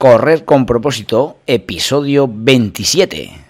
Correr con propósito, episodio 27.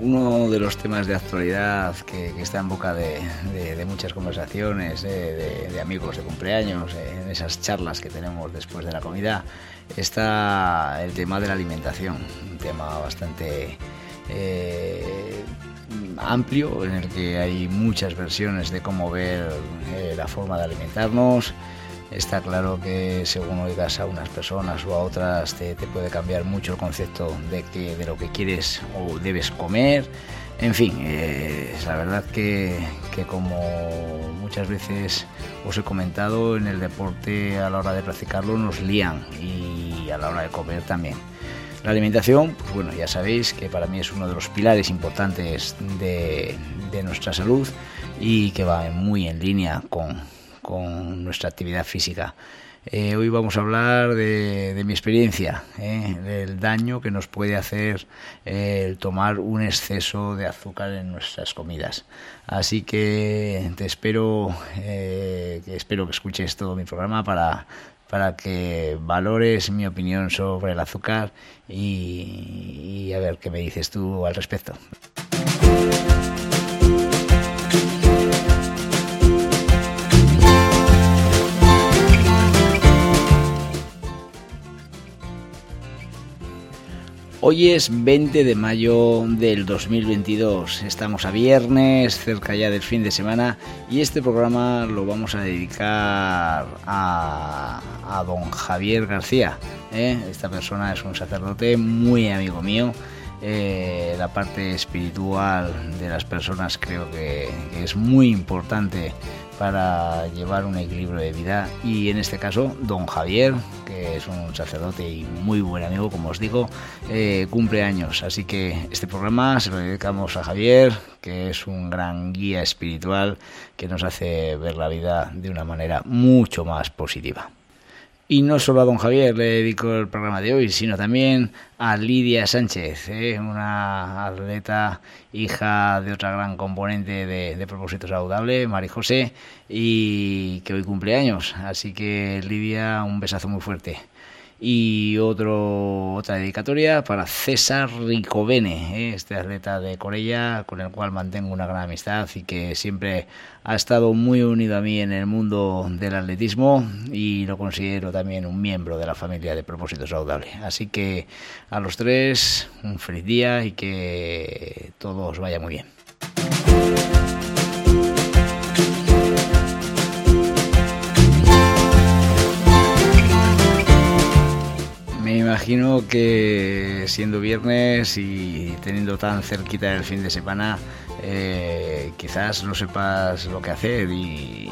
Uno de los temas de actualidad que, está en boca de, muchas conversaciones, de, de, amigos de cumpleaños, en esas charlas que tenemos después de la comida, está el tema de la alimentación, un tema bastante eh, amplio en el que hay muchas versiones de cómo ver eh, la forma de alimentarnos. Está claro que según oigas a unas personas o a otras te, puede cambiar mucho el concepto de, que, de lo que quieres o debes comer. En fin, eh, la verdad que, que, como muchas veces os he comentado, en el deporte a la hora de practicarlo nos lían y a la hora de comer también. La alimentación, pues bueno, ya sabéis que para mí es uno de los pilares importantes de, nuestra salud y que va muy en línea con, nuestra actividad física. Eh, hoy vamos a hablar de, mi experiencia, eh, del daño que nos puede hacer eh, el tomar un exceso de azúcar en nuestras comidas. Así que te espero, que espero que escuches todo mi programa para para que valores mi opinión sobre el azúcar y, a ver qué me dices tú al respecto. Hoy es 20 de mayo del 2022, estamos a viernes, cerca ya del fin de semana y este programa lo vamos a dedicar a, don Javier García. ¿eh? Esta persona es un sacerdote muy amigo mío. Eh, la parte espiritual de las personas creo que es muy importante para llevar un equilibrio de vida y en este caso don Javier, que es un sacerdote y muy buen amigo, como os digo, eh, cumple años. Así que este programa se lo dedicamos a Javier, que es un gran guía espiritual que nos hace ver la vida de una manera mucho más positiva. Y no solo a don Javier le dedico el programa de hoy, sino también a Lidia Sánchez, ¿eh? una atleta, hija de otra gran componente de, de Propósito Saludable, Mari José, y que hoy cumple años. Así que Lidia, un besazo muy fuerte y otro, otra dedicatoria para César Ricovene, ¿eh? este atleta de Corella con el cual mantengo una gran amistad y que siempre ha estado muy unido a mí en el mundo del atletismo y lo considero también un miembro de la familia de Propósito Saludable. Así que a los tres un feliz día y que todo os vaya muy bien. Imagino que siendo viernes y teniendo tan cerquita el fin de semana, eh, quizás no sepas lo que hacer y,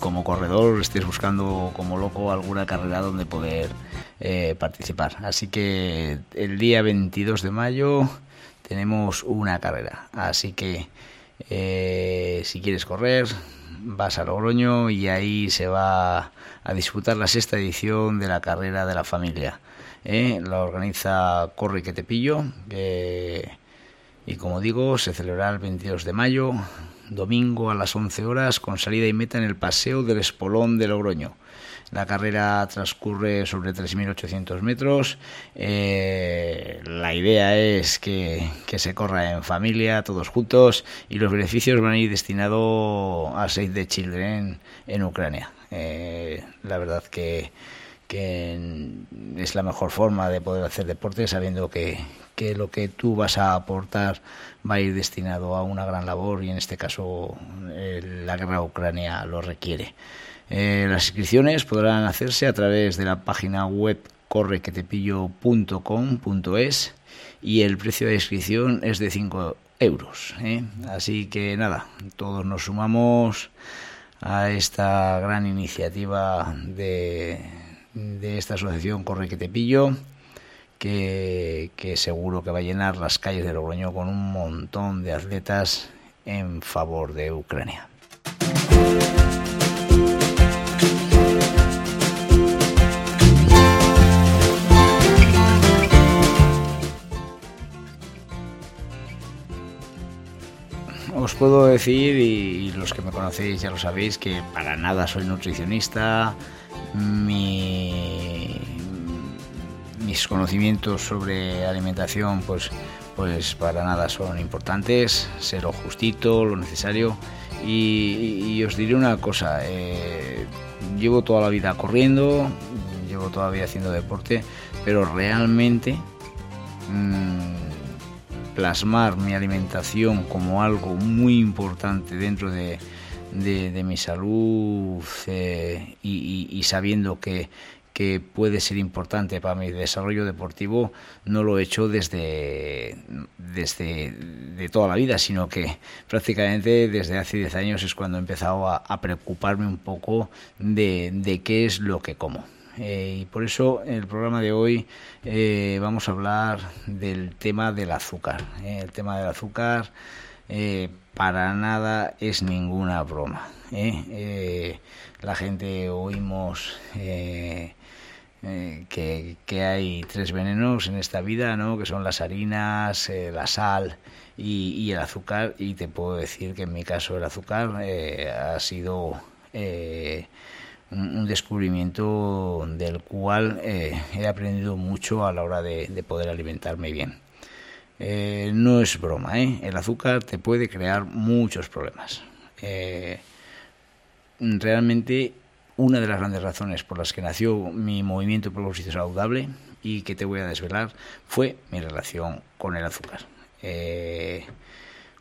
como corredor estés buscando como loco alguna carrera donde poder eh, participar. Así que el día 22 de mayo tenemos una carrera. Así que eh, si quieres correr, vas a Logroño y ahí se va a disputar la sexta edición de la carrera de la familia. ¿Eh? la organiza Corre que te pillo y como digo se celebrará el 22 de mayo, domingo a las 11 horas con salida y meta en el Paseo del Espolón de Logroño. La carrera transcurre sobre 3.800 metros. Eh, la idea es que, se corra en familia, todos juntos, y los beneficios van a ir destinados a Save the Children en Ucrania. Eh, la verdad que que es la mejor forma de poder hacer deporte sabiendo que, lo que tú vas a aportar va a ir destinado a una gran labor y en este caso la guerra Ucrania lo requiere. Eh, las inscripciones podrán hacerse a través de la página web correquetepillo.com.es y el precio de inscripción es de 5 euros. ¿eh? Así que nada, todos nos sumamos a esta gran iniciativa de, de esta asociación Corre que te pillo, que, que, seguro que va a llenar las calles de Logroño con un montón de atletas en favor de Ucrania. os puedo decir, y, los que me conocéis ya lo sabéis, que para nada soy nutricionista. Mis conocimientos sobre alimentación, pues, pues para nada son importantes. Ser lo justito, lo necesario. Y, os diré una cosa. Eh, llevo toda la vida corriendo, llevo toda la vida haciendo deporte, pero realmente... Mm, plasmar mi alimentación como algo muy importante dentro de, mi salud eh, y, sabiendo que, que puede ser importante para mi desarrollo deportivo, no lo he hecho desde, desde de toda la vida, sino que prácticamente desde hace 10 años es cuando he empezado a, a preocuparme un poco de, de qué es lo que como. Eh, y por eso en el programa de hoy eh, vamos a hablar del tema del azúcar. Eh, el tema del azúcar para nada es ninguna broma. la gente oímos que, que, hay tres venenos en esta vida, ¿no? que son las harinas, la sal y, el azúcar. Y te puedo decir que en mi caso el azúcar ha sido un, descubrimiento del cual eh, he aprendido mucho a la hora de, poder alimentarme bien. Eh, no es broma, ¿eh? el azúcar te puede crear muchos problemas. realmente una de las grandes razones por las que nació mi movimiento propósito saludable y que te voy a desvelar fue mi relación con el azúcar.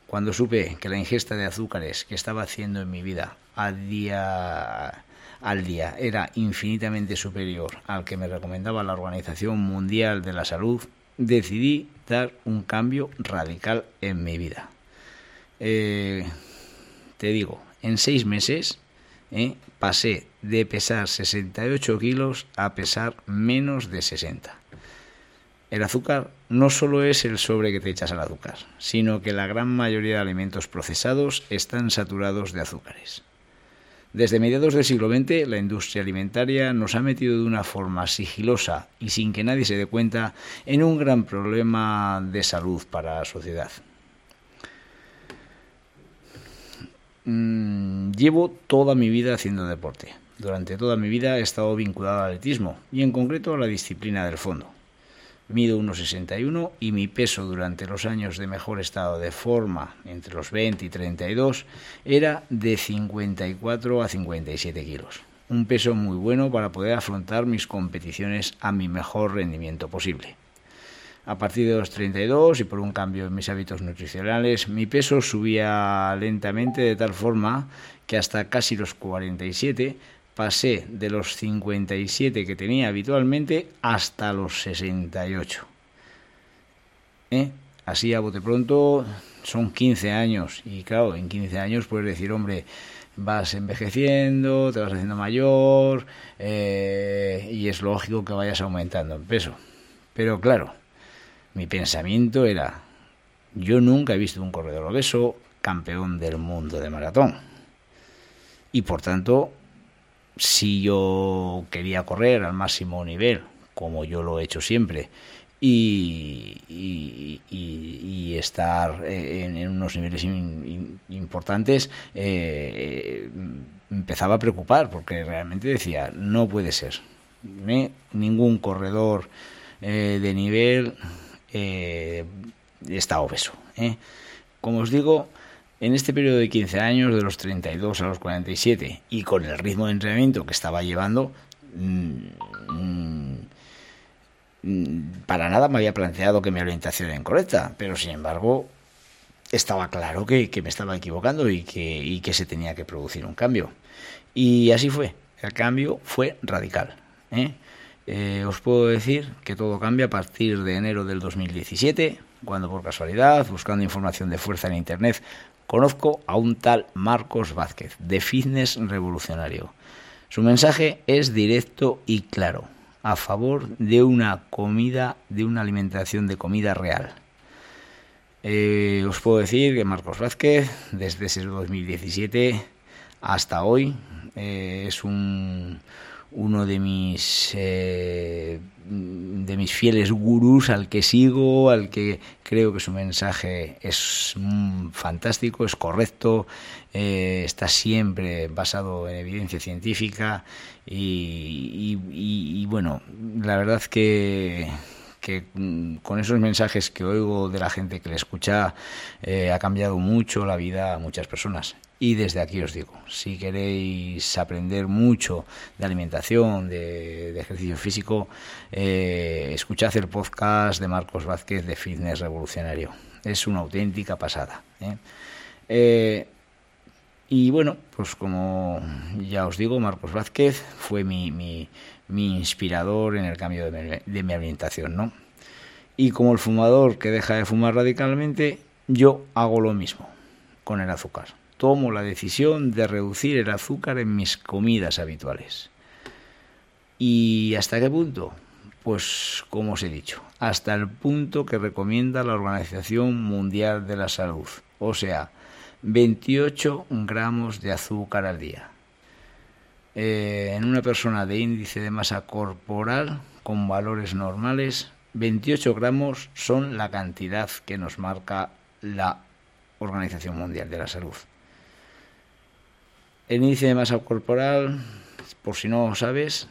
cuando supe que la ingesta de azúcares que estaba haciendo en mi vida a día al día era infinitamente superior al que me recomendaba la Organización Mundial de la Salud, decidí dar un cambio radical en mi vida. Eh, te digo, en seis meses eh, pasé de pesar 68 kilos a pesar menos de 60. El azúcar no solo es el sobre que te echas al azúcar, sino que la gran mayoría de alimentos procesados están saturados de azúcares. Desde mediados del siglo XX, la industria alimentaria nos ha metido de una forma sigilosa y sin que nadie se dé cuenta en un gran problema de salud para la sociedad. Mm, llevo toda mi vida haciendo deporte. Durante toda mi vida he estado vinculado al atletismo y en concreto a la disciplina del fondo. Mido 1,61 y mi peso durante los años de mejor estado de forma, entre los 20 y 32, era de 54 a 57 kilos. Un peso muy bueno para poder afrontar mis competiciones a mi mejor rendimiento posible. A partir de los 32 y por un cambio en mis hábitos nutricionales, mi peso subía lentamente de tal forma que hasta casi los 47 pasé de los 57 que tenía habitualmente hasta los 68. ¿Eh? Así a bote pronto son 15 años y claro, en 15 años puedes decir, hombre, vas envejeciendo, te vas haciendo mayor eh, y es lógico que vayas aumentando en peso. Pero claro, mi pensamiento era, yo nunca he visto un corredor obeso campeón del mundo de maratón. Y por tanto, si yo quería correr al máximo nivel, como yo lo he hecho siempre, y, estar en, unos niveles importantes, eh, empezaba a preocupar, porque realmente decía, no puede ser. Ningún corredor eh, de nivel eh, está obeso. Como os digo, en este periodo de 15 años, de los 32 a los 47, y con el ritmo de entrenamiento que estaba llevando, mm, mm, para nada me había planteado que mi orientación era incorrecta, pero sin embargo estaba claro que, me estaba equivocando y que, se tenía que producir un cambio. Y así fue, el cambio fue radical. ¿eh? Eh, os puedo decir que todo cambia a partir de enero del 2017, cuando por casualidad, buscando información de fuerza en Internet, conozco a un tal Marcos Vázquez, de Fitness Revolucionario. Su mensaje es directo y claro, a favor de una comida, de una alimentación de comida real. Eh, os puedo decir que Marcos Vázquez, desde ese 2017 hasta hoy, eh, es un, uno de mis eh, de mis fieles gurús al que sigo, al que creo que su mensaje es mm, fantástico, es correcto, eh, está siempre basado en evidencia científica y, bueno, la verdad que que mm, con esos mensajes que oigo de la gente que le escucha ha cambiado mucho la vida a muchas personas. Y desde aquí os digo, si queréis aprender mucho de alimentación, de, ejercicio físico, eh, escuchad el podcast de Marcos Vázquez de Fitness Revolucionario. Es una auténtica pasada. ¿eh? Eh, y bueno, pues como ya os digo, Marcos Vázquez fue mi, inspirador en el cambio de mi, de mi alimentación, ¿no? Y como el fumador que deja de fumar radicalmente, yo hago lo mismo con el azúcar tomo la decisión de reducir el azúcar en mis comidas habituales. ¿Y hasta qué punto? Pues como os he dicho, hasta el punto que recomienda la Organización Mundial de la Salud, o sea, 28 gramos de azúcar al día. Eh, en una persona de índice de masa corporal con valores normales, 28 gramos son la cantidad que nos marca la Organización Mundial de la Salud. El índice de masa corporal, por si no lo sabes,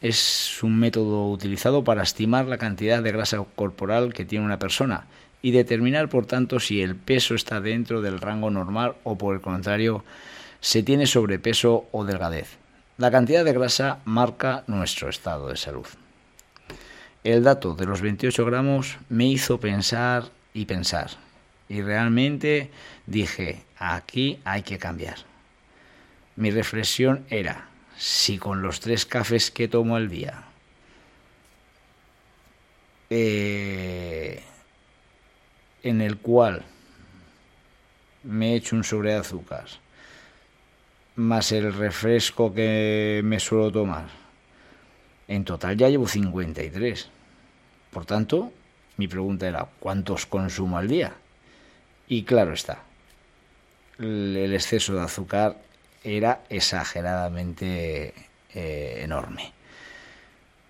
es un método utilizado para estimar la cantidad de grasa corporal que tiene una persona y determinar, por tanto, si el peso está dentro del rango normal o, por el contrario, se tiene sobrepeso o delgadez. La cantidad de grasa marca nuestro estado de salud. El dato de los 28 gramos me hizo pensar y pensar. Y realmente dije, aquí hay que cambiar. Mi reflexión era, si con los tres cafés que tomo al día eh, en el cual me he hecho un sobre de azúcar, más el refresco que me suelo tomar, en total ya llevo 53. Por tanto, mi pregunta era, ¿cuántos consumo al día? Y claro está, el exceso de azúcar era exageradamente eh, enorme.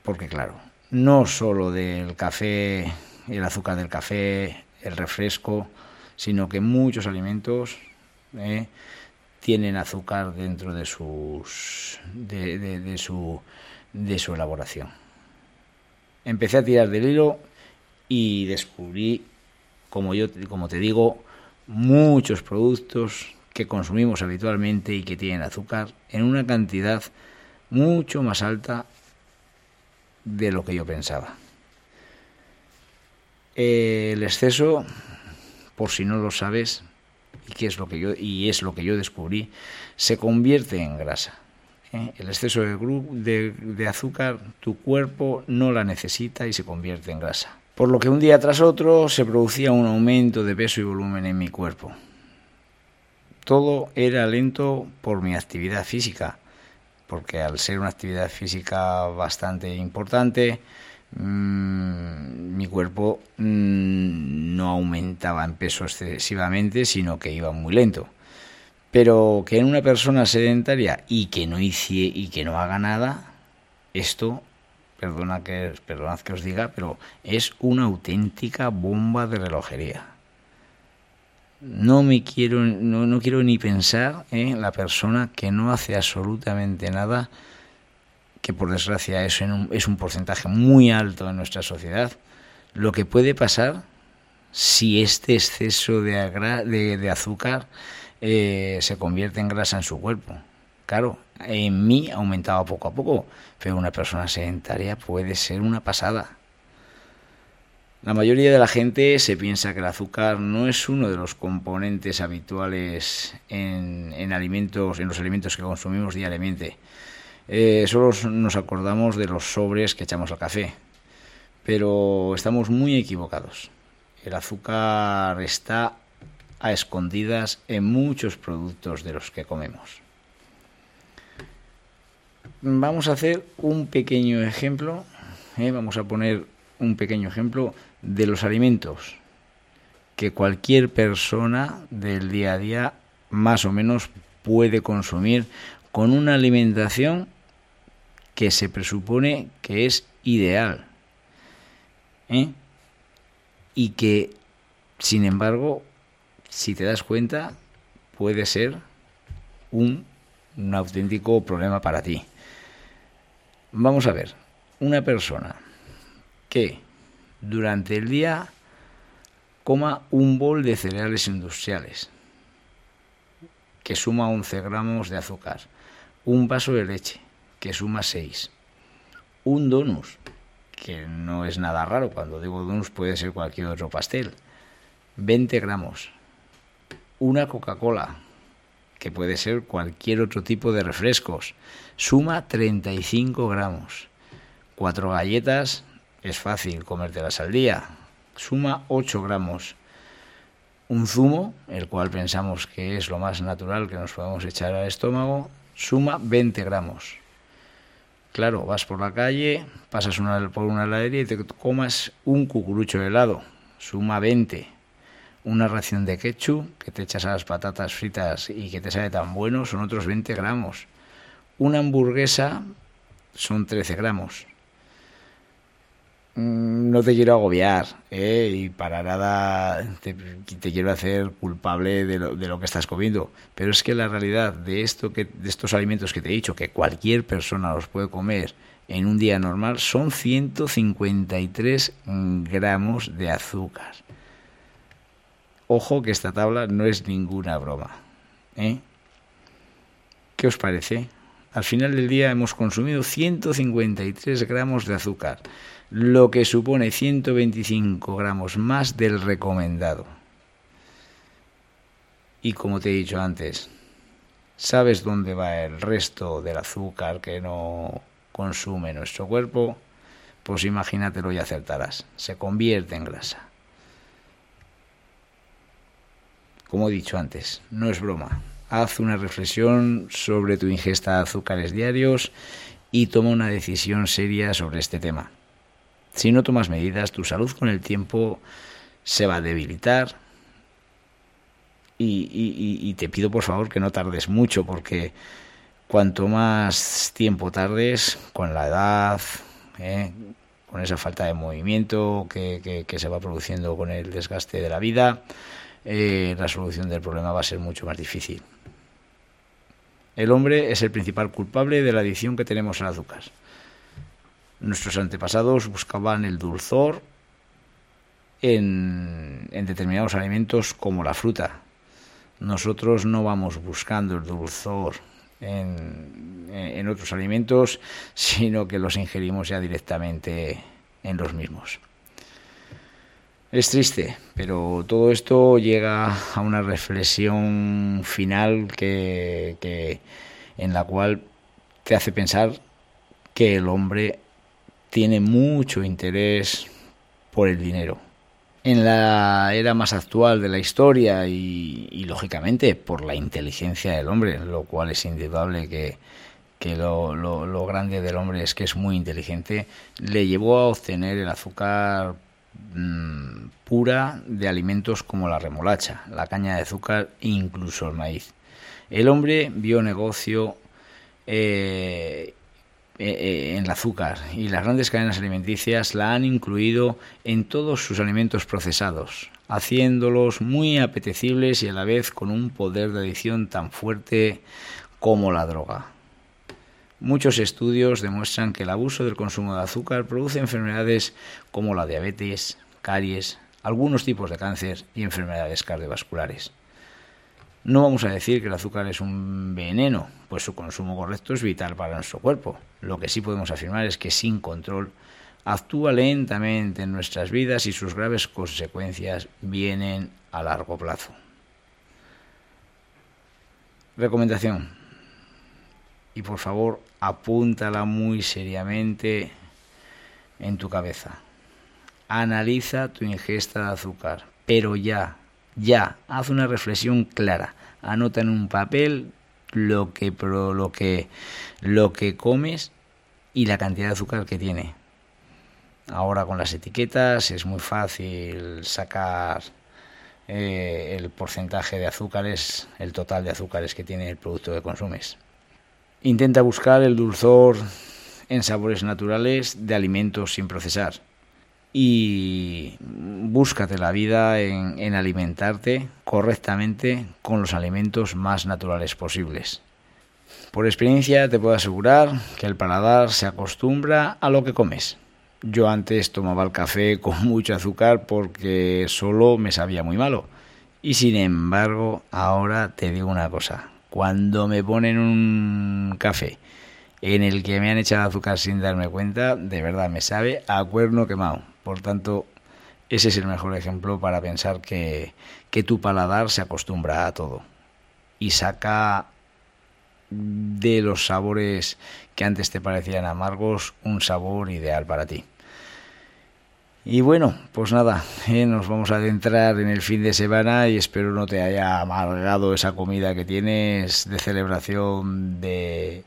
Porque claro, no solo del café, el azúcar del café, el refresco, sino que muchos alimentos eh, tienen azúcar dentro de sus de, su de su elaboración. Empecé a tirar del hilo y descubrí, como yo como te digo, muchos productos que consumimos habitualmente y que tienen azúcar en una cantidad mucho más alta de lo que yo pensaba. El exceso, por si no lo sabes, y que es lo que yo y es lo que yo descubrí, se convierte en grasa. ¿eh? El exceso de, de azúcar, tu cuerpo no la necesita y se convierte en grasa. Por lo que un día tras otro se producía un aumento de peso y volumen en mi cuerpo. Todo era lento por mi actividad física, porque al ser una actividad física bastante importante, mm, mi cuerpo mm, no aumentaba en peso excesivamente, sino que iba muy lento. Pero que en una persona sedentaria y que no hice y que no haga nada, esto, perdona que, perdonad que os diga, pero es una auténtica bomba de relojería no me quiero, no, no quiero ni pensar en la persona que no hace absolutamente nada, que por desgracia es, un, es un porcentaje muy alto en nuestra sociedad, lo que puede pasar si este exceso de, de, azúcar eh, se convierte en grasa en su cuerpo. Claro, en mí aumentaba poco a poco, pero una persona sedentaria puede ser una pasada. La mayoría de la gente se piensa que el azúcar no es uno de los componentes habituales en, alimentos, en los alimentos que consumimos diariamente. Eh, solo nos acordamos de los sobres que echamos al café, pero estamos muy equivocados. El azúcar está a escondidas en muchos productos de los que comemos. Vamos a hacer un pequeño ejemplo, ¿eh? vamos a poner un pequeño ejemplo de los alimentos que cualquier persona del día a día más o menos puede consumir con una alimentación que se presupone que es ideal. ¿eh? Y que, sin embargo, si te das cuenta, puede ser un, un auténtico problema para ti. Vamos a ver, una persona que durante el día coma un bol de cereales industriales, que suma 11 gramos de azúcar, un vaso de leche, que suma 6, un donus, que no es nada raro, cuando digo donus puede ser cualquier otro pastel, 20 gramos, una Coca-Cola, que puede ser cualquier otro tipo de refrescos, suma 35 gramos, cuatro galletas, es fácil comértelas al día, suma 8 gramos. Un zumo, el cual pensamos que es lo más natural que nos podemos echar al estómago, suma 20 gramos. Claro, vas por la calle, pasas una, por una heladería y te comas un cucurucho de helado, suma 20. Una ración de ketchup que te echas a las patatas fritas y que te sale tan bueno son otros 20 gramos. Una hamburguesa son 13 gramos. Mm, no te quiero agobiar ¿eh? y para nada te, quiero hacer culpable de lo, de lo, que estás comiendo. Pero es que la realidad de, esto que, de estos alimentos que te he dicho, que cualquier persona los puede comer en un día normal, son 153 gramos de azúcar. Ojo que esta tabla no es ninguna broma. ¿eh? ¿Qué os parece? Al final del día hemos consumido 153 gramos de azúcar lo que supone 125 gramos más del recomendado. Y como te he dicho antes, ¿sabes dónde va el resto del azúcar que no consume nuestro cuerpo? Pues imagínatelo y acertarás. Se convierte en grasa. Como he dicho antes, no es broma. Haz una reflexión sobre tu ingesta de azúcares diarios y toma una decisión seria sobre este tema. Si no tomas medidas, tu salud con el tiempo se va a debilitar. Y, te pido por favor que no tardes mucho, porque cuanto más tiempo tardes, con la edad, ¿eh? con esa falta de movimiento que, se va produciendo con el desgaste de la vida, eh, la solución del problema va a ser mucho más difícil. El hombre es el principal culpable de la adicción que tenemos al azúcar. Nuestros antepasados buscaban el dulzor en, determinados alimentos como la fruta. Nosotros no vamos buscando el dulzor en, en, otros alimentos, sino que los ingerimos ya directamente en los mismos. Es triste, pero todo esto llega a una reflexión final que, en la cual te hace pensar que el hombre tiene mucho interés por el dinero. En la era más actual de la historia y, lógicamente por la inteligencia del hombre, lo cual es indudable que, lo, grande del hombre es que es muy inteligente, le llevó a obtener el azúcar mm, pura de alimentos como la remolacha, la caña de azúcar e incluso el maíz. El hombre vio negocio eh, eh, eh, en el azúcar y las grandes cadenas alimenticias la han incluido en todos sus alimentos procesados, haciéndolos muy apetecibles y a la vez con un poder de adicción tan fuerte como la droga. Muchos estudios demuestran que el abuso del consumo de azúcar produce enfermedades como la diabetes, caries, algunos tipos de cáncer y enfermedades cardiovasculares. No vamos a decir que el azúcar es un veneno, pues su consumo correcto es vital para nuestro cuerpo. Lo que sí podemos afirmar es que sin control actúa lentamente en nuestras vidas y sus graves consecuencias vienen a largo plazo. Recomendación. Y por favor, apúntala muy seriamente en tu cabeza. Analiza tu ingesta de azúcar, pero ya, Ya, haz una reflexión clara. Anota en un papel lo que, lo que, lo que comes y la cantidad de azúcar que tiene. Ahora con las etiquetas es muy fácil sacar eh, el porcentaje de azúcares, el total de azúcares que tiene el producto que consumes. Intenta buscar el dulzor en sabores naturales de alimentos sin procesar. Y búscate la vida en, en alimentarte correctamente con los alimentos más naturales posibles. Por experiencia te puedo asegurar que el paladar se acostumbra a lo que comes. Yo antes tomaba el café con mucho azúcar porque solo me sabía muy malo. Y sin embargo, ahora te digo una cosa. Cuando me ponen un café en el que me han echado azúcar sin darme cuenta, de verdad me sabe a cuerno quemado. Por tanto, ese es el mejor ejemplo para pensar que, que tu paladar se acostumbra a todo y saca de los sabores que antes te parecían amargos un sabor ideal para ti. Y bueno, pues nada, eh, nos vamos a adentrar en el fin de semana y espero no te haya amargado esa comida que tienes de celebración de,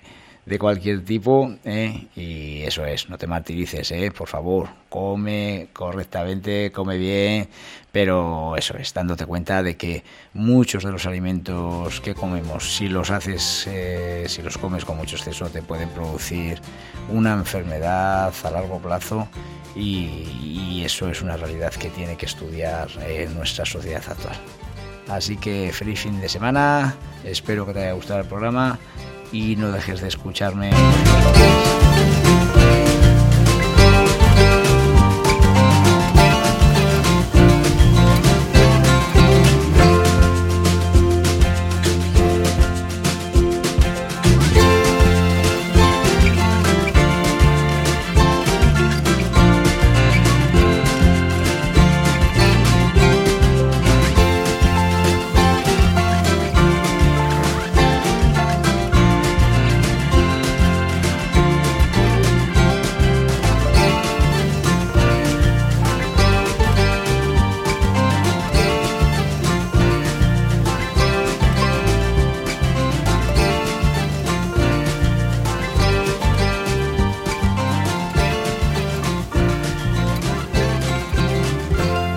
de cualquier tipo. Eh, y eso es, no te martirices, eh, por favor, come correctamente, come bien, pero eso es, dándote cuenta de que muchos de los alimentos que comemos, si los haces, eh, si los comes con mucho exceso, te pueden producir una enfermedad a largo plazo y, eso es una realidad que tiene que estudiar en nuestra sociedad actual. Así que feliz fin de semana, espero que te haya gustado el programa y no dejes de escucharme.